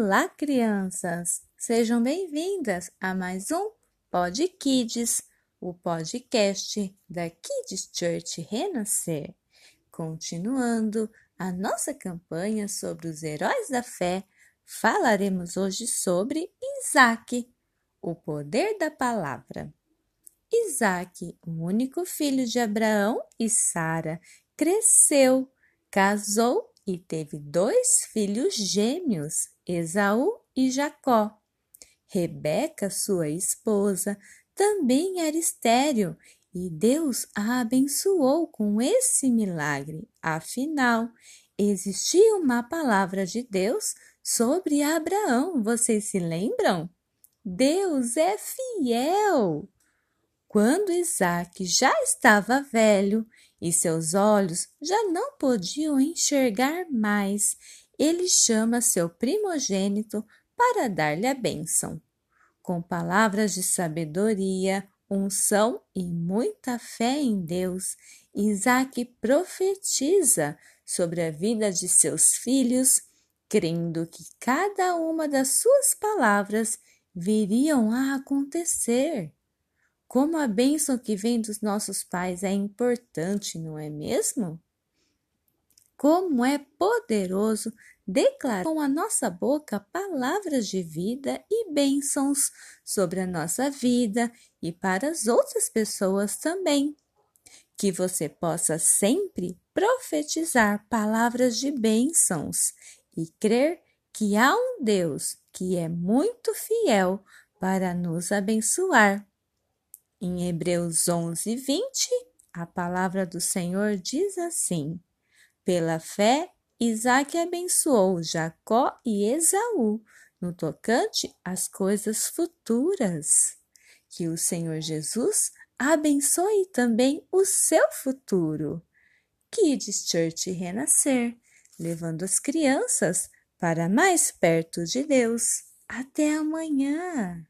Olá, crianças! Sejam bem-vindas a mais um Pod Kids, o podcast da Kids Church Renascer. Continuando a nossa campanha sobre os heróis da fé, falaremos hoje sobre Isaac, o poder da palavra. Isaac, o único filho de Abraão e Sara, cresceu, casou e teve dois filhos gêmeos, Esaú e Jacó. Rebeca, sua esposa, também era estéril e Deus a abençoou com esse milagre. Afinal, existia uma palavra de Deus sobre Abraão, vocês se lembram? Deus é fiel! Quando Isaac já estava velho e seus olhos já não podiam enxergar mais, ele chama seu primogênito para dar-lhe a bênção. Com palavras de sabedoria, unção e muita fé em Deus, Isaac profetiza sobre a vida de seus filhos, crendo que cada uma das suas palavras viriam a acontecer. Como a bênção que vem dos nossos pais é importante, não é mesmo? Como é poderoso declarar com a nossa boca palavras de vida e bênçãos sobre a nossa vida e para as outras pessoas também. Que você possa sempre profetizar palavras de bênçãos e crer que há um Deus que é muito fiel para nos abençoar. Em Hebreus 11, 20, a palavra do Senhor diz assim: Pela fé, Isaac abençoou Jacó e Esaú no tocante às coisas futuras. Que o Senhor Jesus abençoe também o seu futuro. Kids Church Renascer, levando as crianças para mais perto de Deus. Até amanhã!